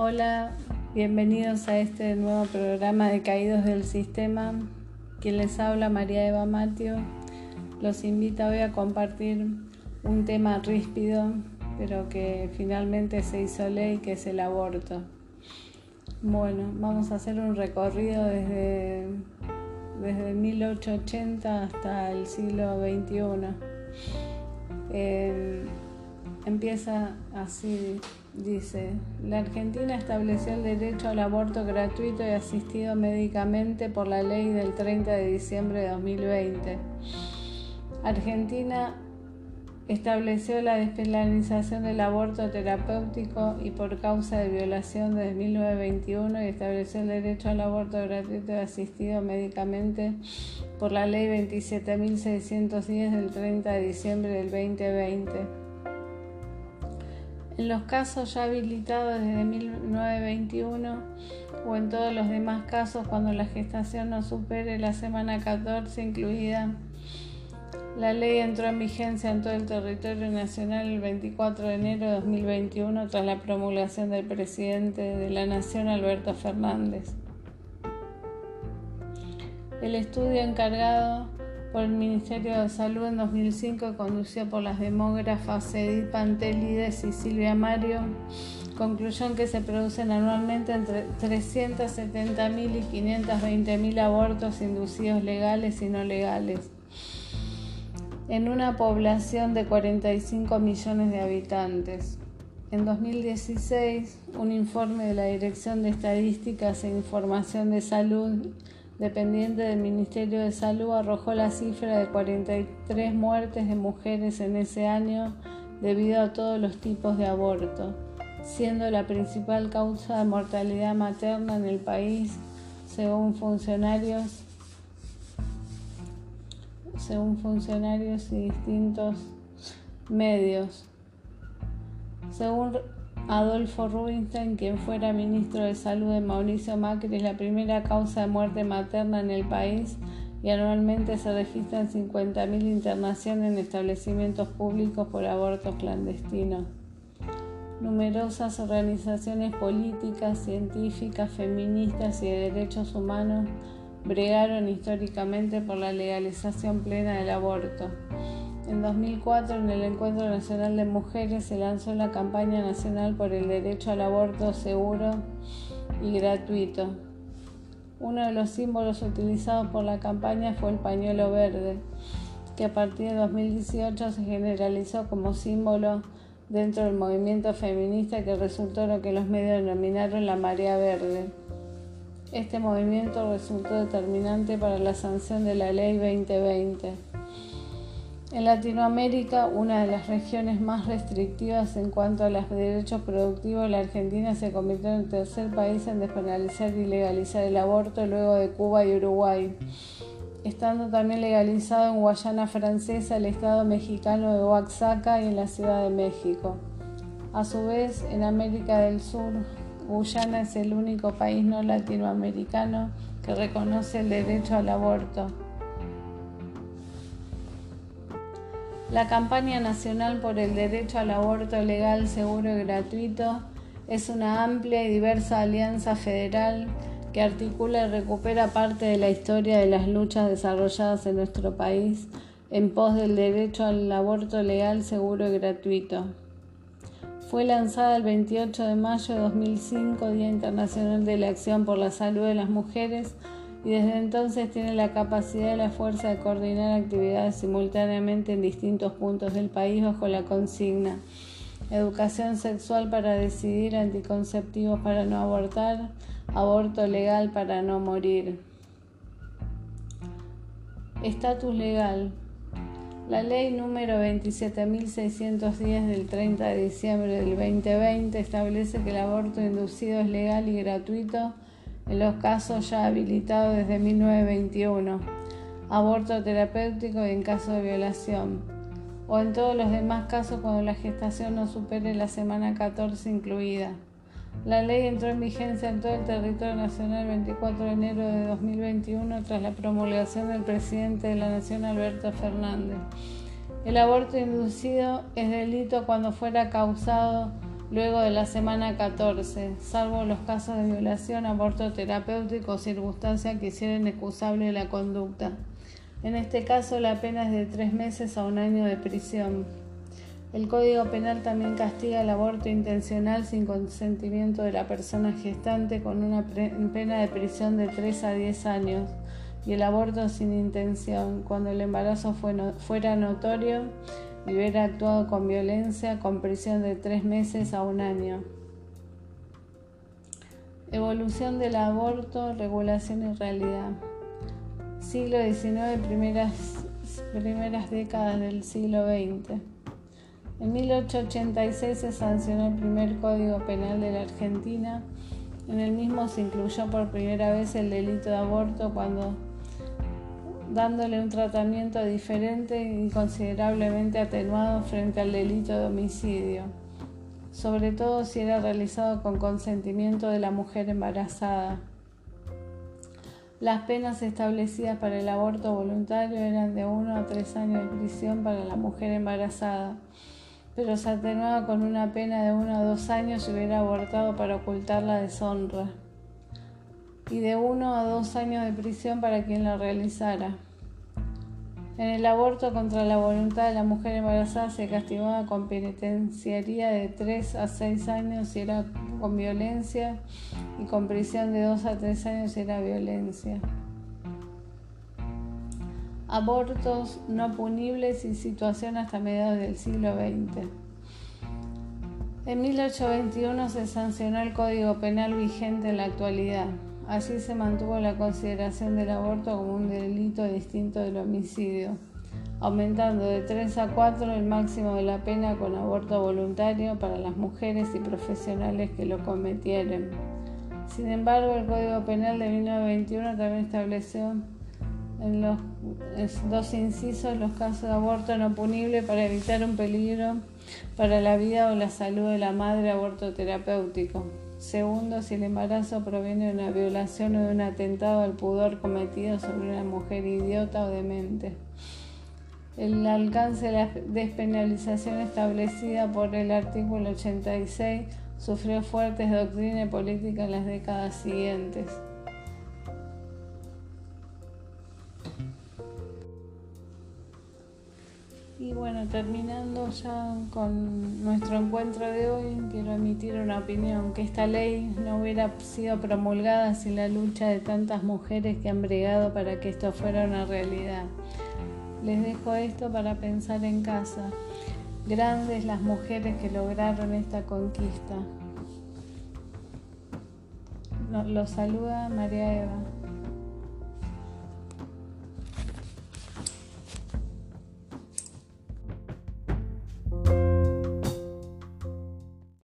Hola, bienvenidos a este nuevo programa de Caídos del Sistema. Quien les habla, María Eva Matio. Los invita hoy a compartir un tema ríspido, pero que finalmente se hizo ley, que es el aborto. Bueno, vamos a hacer un recorrido desde, desde 1880 hasta el siglo XXI. Empieza así, dice, la Argentina estableció el derecho al aborto gratuito y asistido médicamente por la ley del 30 de diciembre de 2020. Argentina estableció la despenalización del aborto terapéutico y por causa de violación desde 1921 y estableció el derecho al aborto gratuito y asistido médicamente por la ley 27.610 del 30 de diciembre del 2020. En los casos ya habilitados desde 1921 o en todos los demás casos cuando la gestación no supere la semana 14 incluida la ley entró en vigencia en todo el territorio nacional el 24 de enero de 2021 tras la promulgación del presidente de la Nación, Alberto Fernández. El estudio encargado por el Ministerio de Salud en 2005, conducido por las demógrafas Edith Pantelides y Silvia Mario, concluyó que se producen anualmente entre 370.000 y 520.000 abortos inducidos legales y no legales en una población de 45 millones de habitantes. En 2016, un informe de la Dirección de Estadísticas e Información de Salud, dependiente del Ministerio de Salud, arrojó la cifra de 43 muertes de mujeres en ese año debido a todos los tipos de aborto, siendo la principal causa de mortalidad materna en el país, según funcionarios según funcionarios y distintos medios. Según Adolfo Rubinstein, quien fuera ministro de Salud de Mauricio Macri, es la primera causa de muerte materna en el país y anualmente se registran 50.000 internaciones en establecimientos públicos por abortos clandestinos. Numerosas organizaciones políticas, científicas, feministas y de derechos humanos bregaron históricamente por la legalización plena del aborto. En 2004, en el Encuentro Nacional de Mujeres, se lanzó la campaña nacional por el derecho al aborto seguro y gratuito. Uno de los símbolos utilizados por la campaña fue el pañuelo verde, que a partir de 2018 se generalizó como símbolo dentro del movimiento feminista que resultó lo que los medios denominaron la marea verde. Este movimiento resultó determinante para la sanción de la Ley 2020. En Latinoamérica, una de las regiones más restrictivas en cuanto a los derechos productivos, la Argentina se convirtió en el tercer país en despenalizar y legalizar el aborto luego de Cuba y Uruguay, estando también legalizado en Guayana Francesa, el estado mexicano de Oaxaca y en la Ciudad de México. A su vez, en América del Sur, Guyana es el único país no latinoamericano que reconoce el derecho al aborto. La campaña nacional por el derecho al aborto legal, seguro y gratuito es una amplia y diversa alianza federal que articula y recupera parte de la historia de las luchas desarrolladas en nuestro país en pos del derecho al aborto legal, seguro y gratuito. Fue lanzada el 28 de mayo de 2005, Día Internacional de la Acción por la Salud de las Mujeres, y desde entonces tiene la capacidad y la fuerza de coordinar actividades simultáneamente en distintos puntos del país bajo la consigna Educación sexual para decidir, anticonceptivos para no abortar, aborto legal para no morir. Estatus legal. La ley número 27.610 del 30 de diciembre del 2020 establece que el aborto inducido es legal y gratuito en los casos ya habilitados desde 1921, aborto terapéutico y en caso de violación, o en todos los demás casos cuando la gestación no supere la semana 14 incluida. La ley entró en vigencia en todo el territorio nacional el 24 de enero de 2021 tras la promulgación del presidente de la Nación Alberto Fernández. El aborto inducido es delito cuando fuera causado luego de la semana 14, salvo los casos de violación, aborto terapéutico o circunstancias que hicieran excusable la conducta. En este caso, la pena es de tres meses a un año de prisión. El Código Penal también castiga el aborto intencional sin consentimiento de la persona gestante con una pena de prisión de 3 a 10 años y el aborto sin intención cuando el embarazo fuera notorio y hubiera actuado con violencia con prisión de 3 meses a un año. Evolución del aborto, regulación y realidad. Siglo XIX, primeras, primeras décadas del siglo XX. En 1886 se sancionó el primer Código Penal de la Argentina. En el mismo se incluyó por primera vez el delito de aborto cuando dándole un tratamiento diferente y considerablemente atenuado frente al delito de homicidio, sobre todo si era realizado con consentimiento de la mujer embarazada. Las penas establecidas para el aborto voluntario eran de 1 a 3 años de prisión para la mujer embarazada pero se atenuaba con una pena de uno a dos años si hubiera abortado para ocultar la deshonra, y de uno a dos años de prisión para quien la realizara. En el aborto contra la voluntad de la mujer embarazada se castigaba con penitenciaría de tres a seis años si era con violencia y con prisión de dos a tres años si era violencia abortos no punibles y situación hasta mediados del siglo XX. En 1821 se sancionó el Código Penal vigente en la actualidad. Allí se mantuvo la consideración del aborto como un delito distinto del homicidio, aumentando de 3 a 4 el máximo de la pena con aborto voluntario para las mujeres y profesionales que lo cometieren. Sin embargo, el Código Penal de 1921 también estableció en los dos incisos los casos de aborto no punible para evitar un peligro para la vida o la salud de la madre aborto terapéutico. Segundo, si el embarazo proviene de una violación o de un atentado al pudor cometido sobre una mujer idiota o demente. El alcance de la despenalización establecida por el artículo 86 sufrió fuertes doctrinas políticas en las décadas siguientes. Terminando ya con nuestro encuentro de hoy, quiero emitir una opinión, que esta ley no hubiera sido promulgada sin la lucha de tantas mujeres que han bregado para que esto fuera una realidad. Les dejo esto para pensar en casa. Grandes las mujeres que lograron esta conquista. Los saluda María Eva.